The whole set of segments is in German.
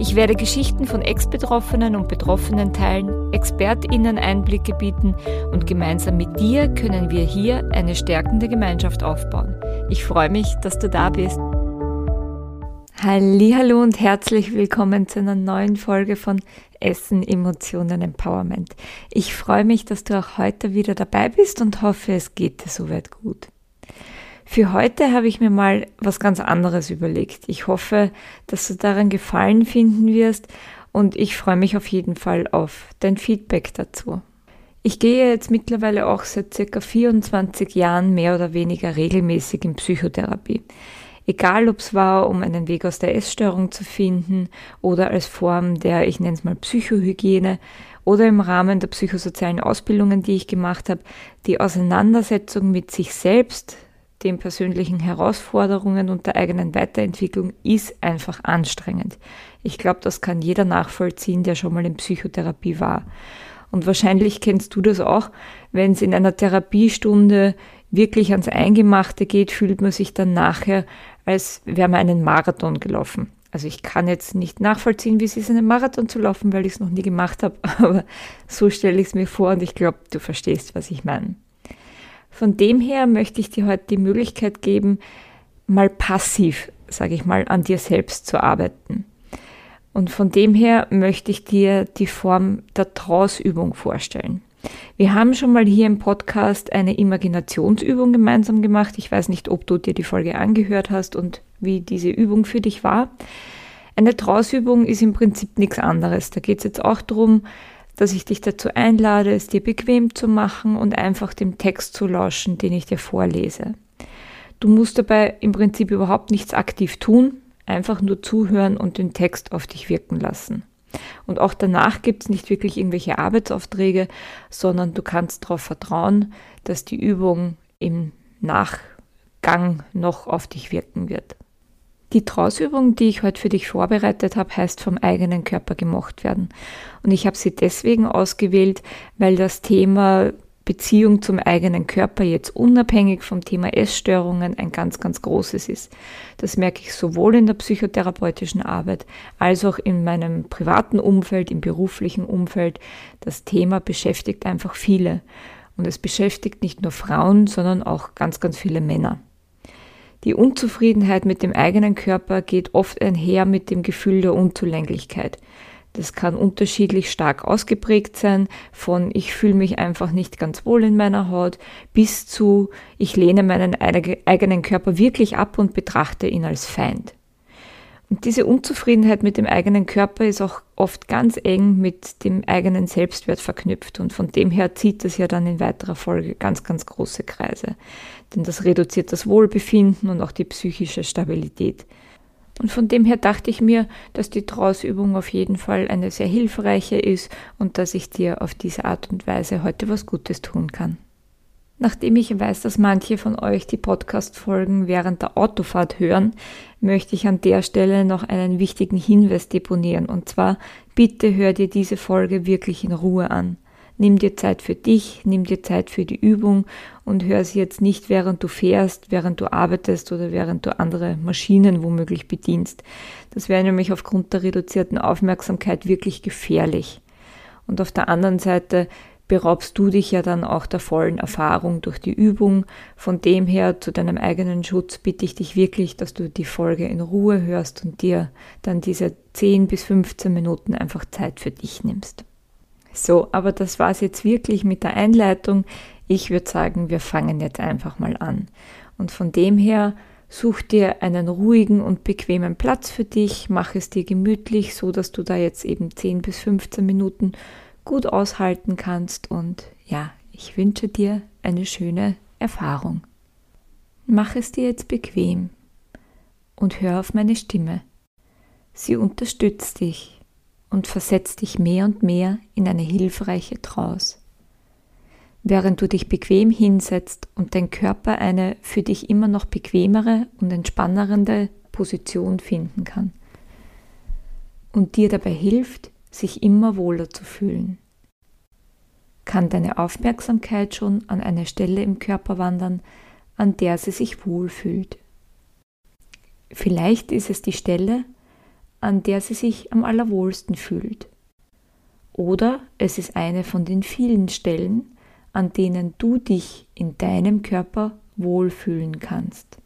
Ich werde Geschichten von Ex-Betroffenen und Betroffenen teilen, ExpertInnen Einblicke bieten und gemeinsam mit dir können wir hier eine stärkende Gemeinschaft aufbauen. Ich freue mich, dass du da bist. Hallo und herzlich willkommen zu einer neuen Folge von Essen, Emotionen, Empowerment. Ich freue mich, dass du auch heute wieder dabei bist und hoffe, es geht dir soweit gut. Für heute habe ich mir mal was ganz anderes überlegt. Ich hoffe, dass du daran Gefallen finden wirst und ich freue mich auf jeden Fall auf dein Feedback dazu. Ich gehe jetzt mittlerweile auch seit circa 24 Jahren mehr oder weniger regelmäßig in Psychotherapie. Egal, ob es war, um einen Weg aus der Essstörung zu finden oder als Form der, ich nenne es mal Psychohygiene oder im Rahmen der psychosozialen Ausbildungen, die ich gemacht habe, die Auseinandersetzung mit sich selbst, den persönlichen Herausforderungen und der eigenen Weiterentwicklung ist einfach anstrengend. Ich glaube, das kann jeder nachvollziehen, der schon mal in Psychotherapie war. Und wahrscheinlich kennst du das auch, wenn es in einer Therapiestunde wirklich ans Eingemachte geht, fühlt man sich dann nachher, als wäre man einen Marathon gelaufen. Also ich kann jetzt nicht nachvollziehen, wie es ist, einen Marathon zu laufen, weil ich es noch nie gemacht habe, aber so stelle ich es mir vor und ich glaube, du verstehst, was ich meine. Von dem her möchte ich dir heute die Möglichkeit geben, mal passiv, sage ich mal, an dir selbst zu arbeiten. Und von dem her möchte ich dir die Form der Trausübung vorstellen. Wir haben schon mal hier im Podcast eine Imaginationsübung gemeinsam gemacht. Ich weiß nicht, ob du dir die Folge angehört hast und wie diese Übung für dich war. Eine Trausübung ist im Prinzip nichts anderes. Da geht es jetzt auch darum, dass ich dich dazu einlade, es dir bequem zu machen und einfach dem Text zu lauschen, den ich dir vorlese. Du musst dabei im Prinzip überhaupt nichts aktiv tun, einfach nur zuhören und den Text auf dich wirken lassen. Und auch danach gibt es nicht wirklich irgendwelche Arbeitsaufträge, sondern du kannst darauf vertrauen, dass die Übung im Nachgang noch auf dich wirken wird. Die Trausübung, die ich heute für dich vorbereitet habe, heißt vom eigenen Körper gemocht werden. Und ich habe sie deswegen ausgewählt, weil das Thema Beziehung zum eigenen Körper jetzt unabhängig vom Thema Essstörungen ein ganz, ganz großes ist. Das merke ich sowohl in der psychotherapeutischen Arbeit als auch in meinem privaten Umfeld, im beruflichen Umfeld. Das Thema beschäftigt einfach viele. Und es beschäftigt nicht nur Frauen, sondern auch ganz, ganz viele Männer. Die Unzufriedenheit mit dem eigenen Körper geht oft einher mit dem Gefühl der Unzulänglichkeit. Das kann unterschiedlich stark ausgeprägt sein, von ich fühle mich einfach nicht ganz wohl in meiner Haut bis zu ich lehne meinen eigenen Körper wirklich ab und betrachte ihn als Feind. Und diese Unzufriedenheit mit dem eigenen Körper ist auch oft ganz eng mit dem eigenen Selbstwert verknüpft und von dem her zieht es ja dann in weiterer Folge ganz, ganz große Kreise. Denn das reduziert das Wohlbefinden und auch die psychische Stabilität. Und von dem her dachte ich mir, dass die Trausübung auf jeden Fall eine sehr hilfreiche ist und dass ich dir auf diese Art und Weise heute was Gutes tun kann. Nachdem ich weiß, dass manche von euch die Podcast-Folgen während der Autofahrt hören, möchte ich an der Stelle noch einen wichtigen Hinweis deponieren. Und zwar, bitte hör dir diese Folge wirklich in Ruhe an. Nimm dir Zeit für dich, nimm dir Zeit für die Übung und hör sie jetzt nicht, während du fährst, während du arbeitest oder während du andere Maschinen womöglich bedienst. Das wäre nämlich aufgrund der reduzierten Aufmerksamkeit wirklich gefährlich. Und auf der anderen Seite beraubst du dich ja dann auch der vollen Erfahrung durch die Übung. Von dem her zu deinem eigenen Schutz bitte ich dich wirklich, dass du die Folge in Ruhe hörst und dir dann diese 10 bis 15 Minuten einfach Zeit für dich nimmst. So, aber das war es jetzt wirklich mit der Einleitung. Ich würde sagen, wir fangen jetzt einfach mal an. Und von dem her such dir einen ruhigen und bequemen Platz für dich, mach es dir gemütlich, so dass du da jetzt eben 10 bis 15 Minuten gut aushalten kannst. Und ja, ich wünsche dir eine schöne Erfahrung. Mach es dir jetzt bequem und hör auf meine Stimme. Sie unterstützt dich und versetzt dich mehr und mehr in eine hilfreiche Trance. während du dich bequem hinsetzt und dein Körper eine für dich immer noch bequemere und entspannende Position finden kann und dir dabei hilft, sich immer wohler zu fühlen. Kann deine Aufmerksamkeit schon an eine Stelle im Körper wandern, an der sie sich wohlfühlt. Vielleicht ist es die Stelle, an der sie sich am allerwohlsten fühlt. Oder es ist eine von den vielen Stellen, an denen du dich in deinem Körper wohlfühlen kannst.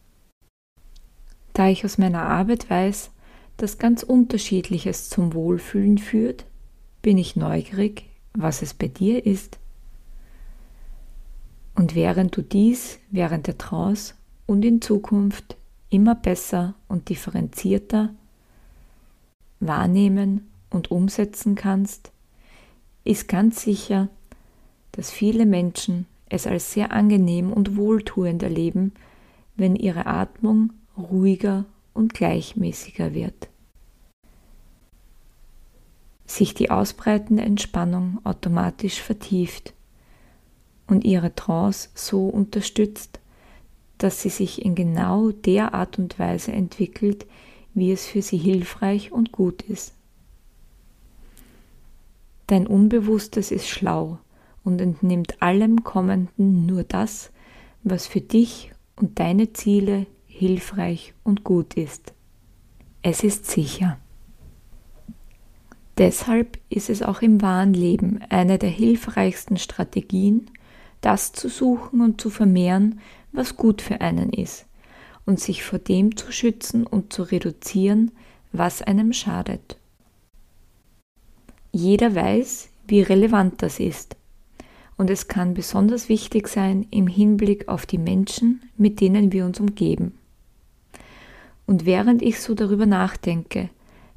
Da ich aus meiner Arbeit weiß, dass ganz unterschiedliches zum Wohlfühlen führt, bin ich neugierig, was es bei dir ist. Und während du dies während der Trance und in Zukunft immer besser und differenzierter wahrnehmen und umsetzen kannst, ist ganz sicher, dass viele Menschen es als sehr angenehm und wohltuend erleben, wenn ihre Atmung ruhiger und gleichmäßiger wird. Sich die ausbreitende Entspannung automatisch vertieft und ihre Trance so unterstützt, dass sie sich in genau der Art und Weise entwickelt, wie es für sie hilfreich und gut ist. Dein Unbewusstes ist schlau und entnimmt allem Kommenden nur das, was für dich und deine Ziele hilfreich und gut ist. Es ist sicher. Deshalb ist es auch im wahren Leben eine der hilfreichsten Strategien, das zu suchen und zu vermehren, was gut für einen ist, und sich vor dem zu schützen und zu reduzieren, was einem schadet. Jeder weiß, wie relevant das ist, und es kann besonders wichtig sein im Hinblick auf die Menschen, mit denen wir uns umgeben. Und während ich so darüber nachdenke,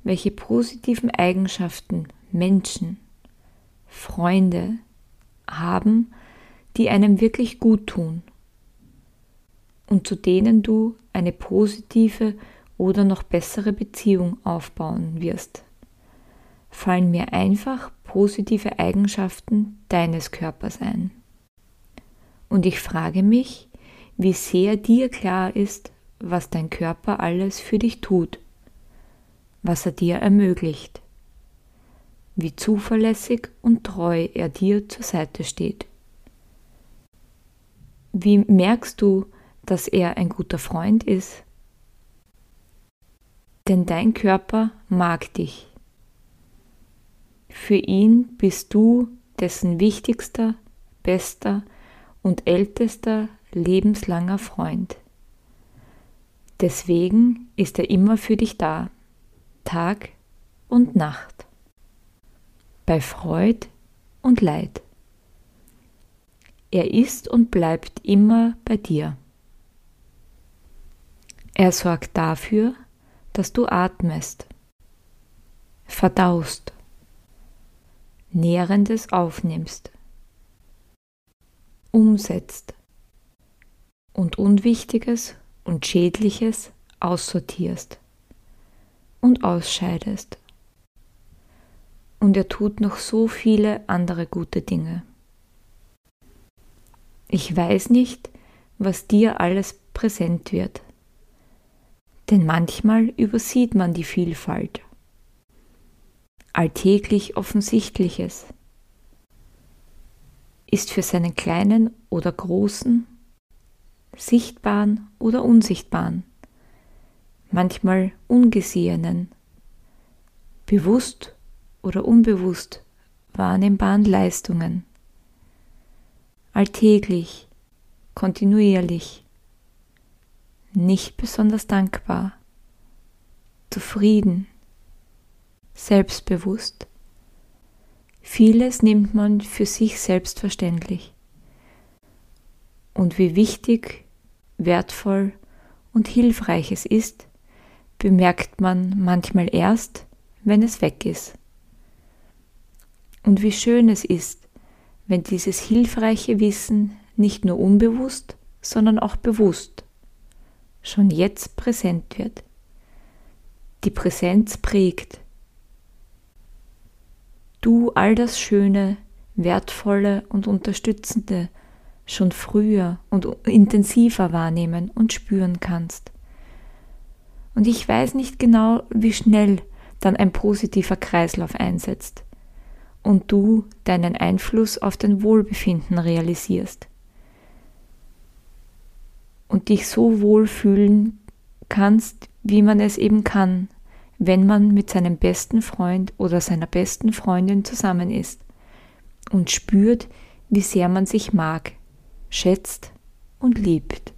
welche positiven Eigenschaften Menschen, Freunde haben, die einem wirklich gut tun und zu denen du eine positive oder noch bessere Beziehung aufbauen wirst, fallen mir einfach positive Eigenschaften deines Körpers ein. Und ich frage mich, wie sehr dir klar ist, was dein Körper alles für dich tut, was er dir ermöglicht, wie zuverlässig und treu er dir zur Seite steht. Wie merkst du, dass er ein guter Freund ist? Denn dein Körper mag dich. Für ihn bist du dessen wichtigster, bester und ältester lebenslanger Freund. Deswegen ist er immer für dich da, Tag und Nacht, bei Freud und Leid. Er ist und bleibt immer bei dir. Er sorgt dafür, dass du atmest, verdaust, Nährendes aufnimmst, umsetzt. Und Unwichtiges und Schädliches aussortierst und ausscheidest. Und er tut noch so viele andere gute Dinge. Ich weiß nicht, was dir alles präsent wird, denn manchmal übersieht man die Vielfalt. Alltäglich Offensichtliches ist für seinen kleinen oder großen, sichtbaren oder unsichtbaren, manchmal ungesehenen, bewusst oder unbewusst wahrnehmbaren Leistungen alltäglich, kontinuierlich, nicht besonders dankbar, zufrieden, selbstbewusst. Vieles nimmt man für sich selbstverständlich. Und wie wichtig, wertvoll und hilfreich es ist, bemerkt man manchmal erst, wenn es weg ist. Und wie schön es ist, wenn dieses hilfreiche Wissen nicht nur unbewusst, sondern auch bewusst schon jetzt präsent wird. Die Präsenz prägt. Du all das Schöne wertvolle und unterstützende schon früher und intensiver wahrnehmen und spüren kannst. Und ich weiß nicht genau, wie schnell dann ein positiver Kreislauf einsetzt und du deinen Einfluss auf dein Wohlbefinden realisierst und dich so wohlfühlen kannst, wie man es eben kann, wenn man mit seinem besten Freund oder seiner besten Freundin zusammen ist und spürt, wie sehr man sich mag, schätzt und liebt.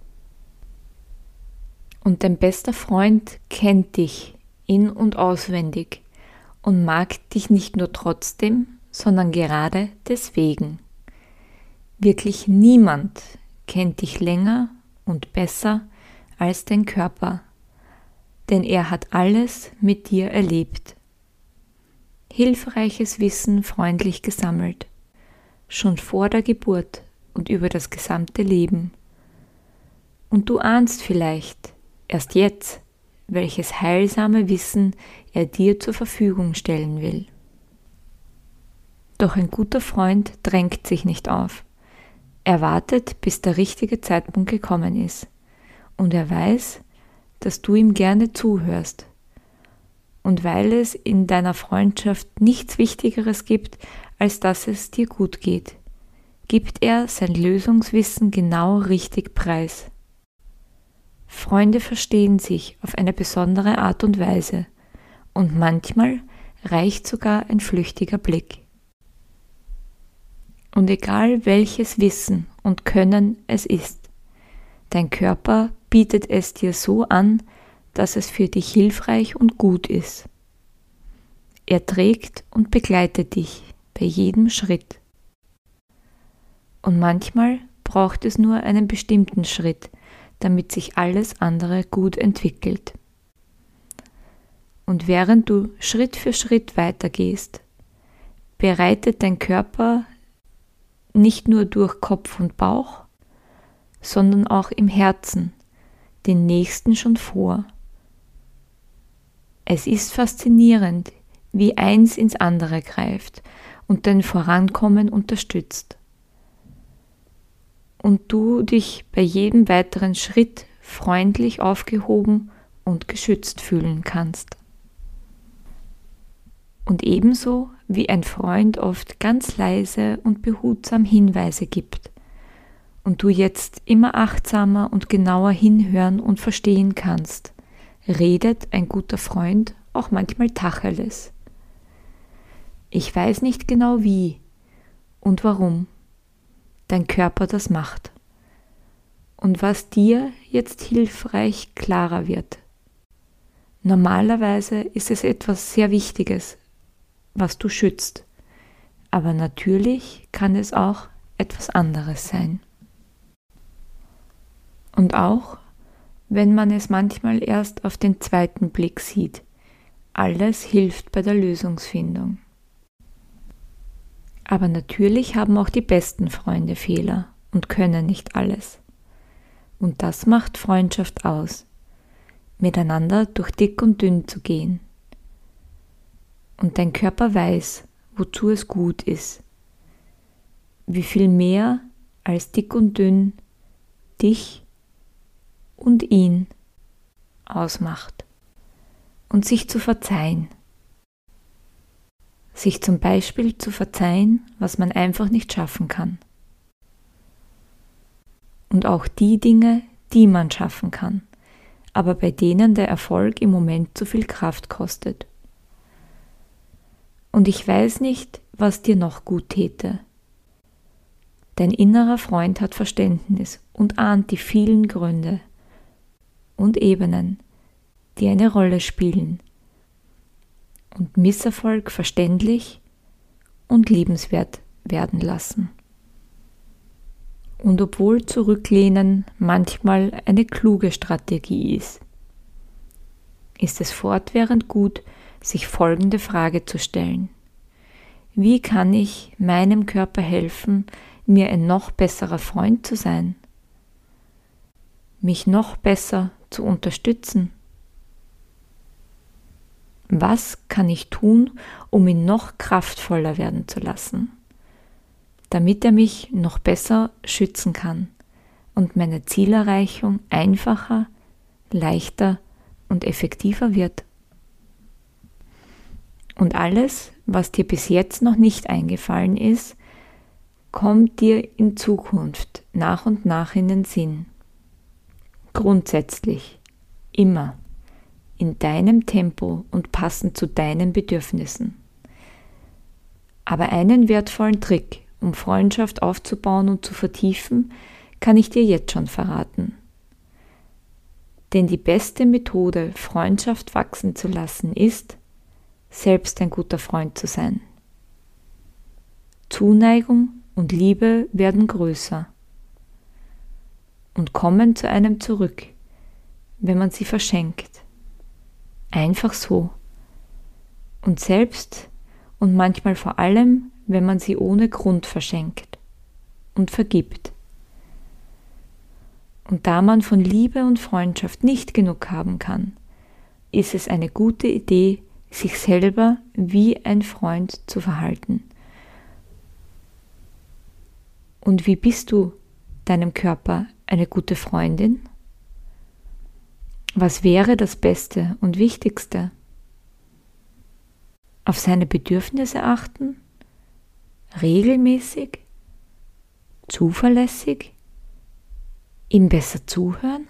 Und dein bester Freund kennt dich in und auswendig und mag dich nicht nur trotzdem, sondern gerade deswegen. Wirklich niemand kennt dich länger und besser als dein Körper, denn er hat alles mit dir erlebt. Hilfreiches Wissen freundlich gesammelt, schon vor der Geburt und über das gesamte Leben. Und du ahnst vielleicht erst jetzt, welches heilsame Wissen er dir zur Verfügung stellen will. Doch ein guter Freund drängt sich nicht auf. Er wartet, bis der richtige Zeitpunkt gekommen ist. Und er weiß, dass du ihm gerne zuhörst. Und weil es in deiner Freundschaft nichts Wichtigeres gibt, als dass es dir gut geht, gibt er sein Lösungswissen genau richtig preis. Freunde verstehen sich auf eine besondere Art und Weise und manchmal reicht sogar ein flüchtiger Blick. Und egal welches Wissen und Können es ist, dein Körper bietet es dir so an, dass es für dich hilfreich und gut ist. Er trägt und begleitet dich bei jedem Schritt. Und manchmal braucht es nur einen bestimmten Schritt, damit sich alles andere gut entwickelt. Und während du Schritt für Schritt weitergehst, bereitet dein Körper nicht nur durch Kopf und Bauch, sondern auch im Herzen den nächsten schon vor. Es ist faszinierend, wie eins ins andere greift und dein Vorankommen unterstützt. Und du dich bei jedem weiteren Schritt freundlich aufgehoben und geschützt fühlen kannst. Und ebenso wie ein Freund oft ganz leise und behutsam Hinweise gibt und du jetzt immer achtsamer und genauer hinhören und verstehen kannst, redet ein guter Freund auch manchmal Tacheles. Ich weiß nicht genau wie und warum dein Körper das macht und was dir jetzt hilfreich klarer wird. Normalerweise ist es etwas sehr Wichtiges, was du schützt. Aber natürlich kann es auch etwas anderes sein. Und auch, wenn man es manchmal erst auf den zweiten Blick sieht, alles hilft bei der Lösungsfindung. Aber natürlich haben auch die besten Freunde Fehler und können nicht alles. Und das macht Freundschaft aus, miteinander durch dick und dünn zu gehen und dein Körper weiß, wozu es gut ist. Wie viel mehr als dick und dünn dich und ihn ausmacht. Und sich zu verzeihen. Sich zum Beispiel zu verzeihen, was man einfach nicht schaffen kann. Und auch die Dinge, die man schaffen kann, aber bei denen der Erfolg im Moment zu viel Kraft kostet und ich weiß nicht, was dir noch gut täte. Dein innerer Freund hat Verständnis und ahnt die vielen Gründe und Ebenen, die eine Rolle spielen und Misserfolg verständlich und liebenswert werden lassen. Und obwohl Zurücklehnen manchmal eine kluge Strategie ist, ist es fortwährend gut, sich folgende Frage zu stellen. Wie kann ich meinem Körper helfen, mir ein noch besserer Freund zu sein? Mich noch besser zu unterstützen? Was kann ich tun, um ihn noch kraftvoller werden zu lassen? damit er mich noch besser schützen kann und meine Zielerreichung einfacher, leichter und effektiver wird. Und alles, was dir bis jetzt noch nicht eingefallen ist, kommt dir in Zukunft nach und nach in den Sinn. Grundsätzlich, immer, in deinem Tempo und passend zu deinen Bedürfnissen. Aber einen wertvollen Trick, um Freundschaft aufzubauen und zu vertiefen, kann ich dir jetzt schon verraten. Denn die beste Methode, Freundschaft wachsen zu lassen, ist, selbst ein guter Freund zu sein. Zuneigung und Liebe werden größer und kommen zu einem zurück, wenn man sie verschenkt. Einfach so. Und selbst und manchmal vor allem, wenn man sie ohne Grund verschenkt und vergibt. Und da man von Liebe und Freundschaft nicht genug haben kann, ist es eine gute Idee, sich selber wie ein Freund zu verhalten. Und wie bist du deinem Körper eine gute Freundin? Was wäre das Beste und Wichtigste? Auf seine Bedürfnisse achten? Regelmäßig? Zuverlässig? Ihm besser zuhören?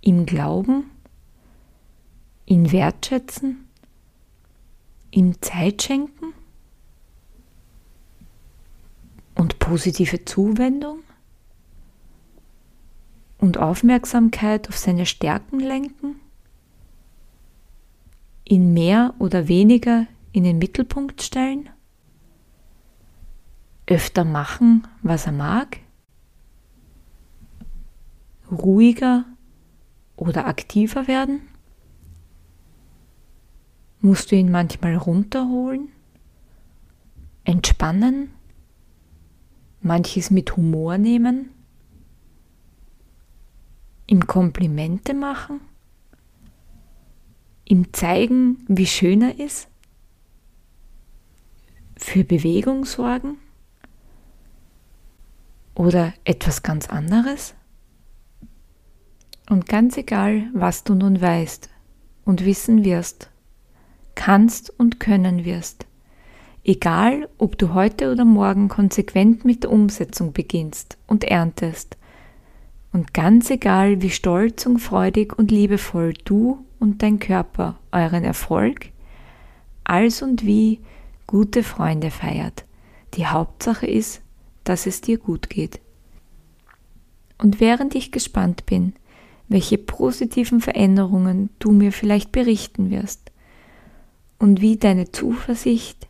Ihm glauben? Ihn wertschätzen? Ihm Zeit schenken? Und positive Zuwendung? Und Aufmerksamkeit auf seine Stärken lenken? Ihn mehr oder weniger in den Mittelpunkt stellen? Öfter machen, was er mag? Ruhiger oder aktiver werden? Musst du ihn manchmal runterholen? Entspannen? Manches mit Humor nehmen? Ihm Komplimente machen? Ihm zeigen, wie schön er ist? Für Bewegung sorgen? Oder etwas ganz anderes? Und ganz egal, was du nun weißt und wissen wirst, kannst und können wirst. Egal, ob du heute oder morgen konsequent mit der Umsetzung beginnst und erntest. Und ganz egal, wie stolz und freudig und liebevoll du und dein Körper euren Erfolg, als und wie gute Freunde feiert. Die Hauptsache ist, dass es dir gut geht. Und während ich gespannt bin, welche positiven Veränderungen du mir vielleicht berichten wirst, und wie deine Zuversicht,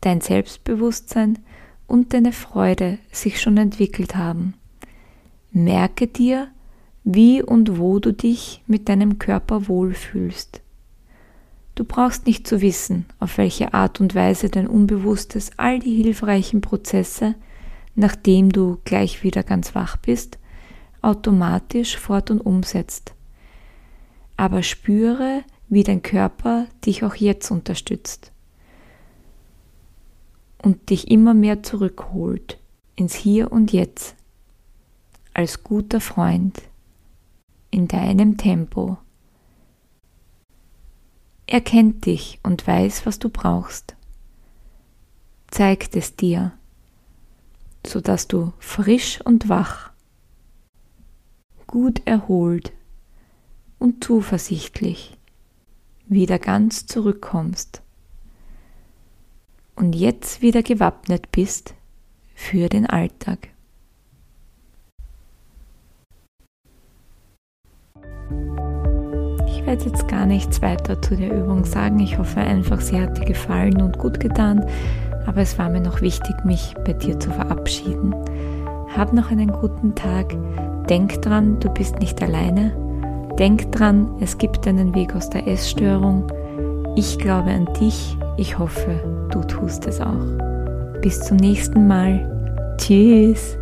dein Selbstbewusstsein und deine Freude sich schon entwickelt haben. Merke dir, wie und wo du dich mit deinem Körper wohlfühlst. Du brauchst nicht zu wissen, auf welche Art und Weise dein Unbewusstes all die hilfreichen Prozesse, nachdem du gleich wieder ganz wach bist, automatisch fort und umsetzt. Aber spüre, wie dein Körper dich auch jetzt unterstützt und dich immer mehr zurückholt ins Hier und Jetzt als guter Freund in deinem Tempo. Er kennt dich und weiß, was du brauchst, zeigt es dir, sodass du frisch und wach, gut erholt und zuversichtlich wieder ganz zurückkommst und jetzt wieder gewappnet bist für den Alltag. Ich werde jetzt gar nichts weiter zu der Übung sagen. Ich hoffe einfach, sie hat dir gefallen und gut getan. Aber es war mir noch wichtig, mich bei dir zu verabschieden. Hab noch einen guten Tag. Denk dran, du bist nicht alleine. Denk dran, es gibt einen Weg aus der Essstörung. Ich glaube an dich. Ich hoffe, du tust es auch. Bis zum nächsten Mal. Tschüss.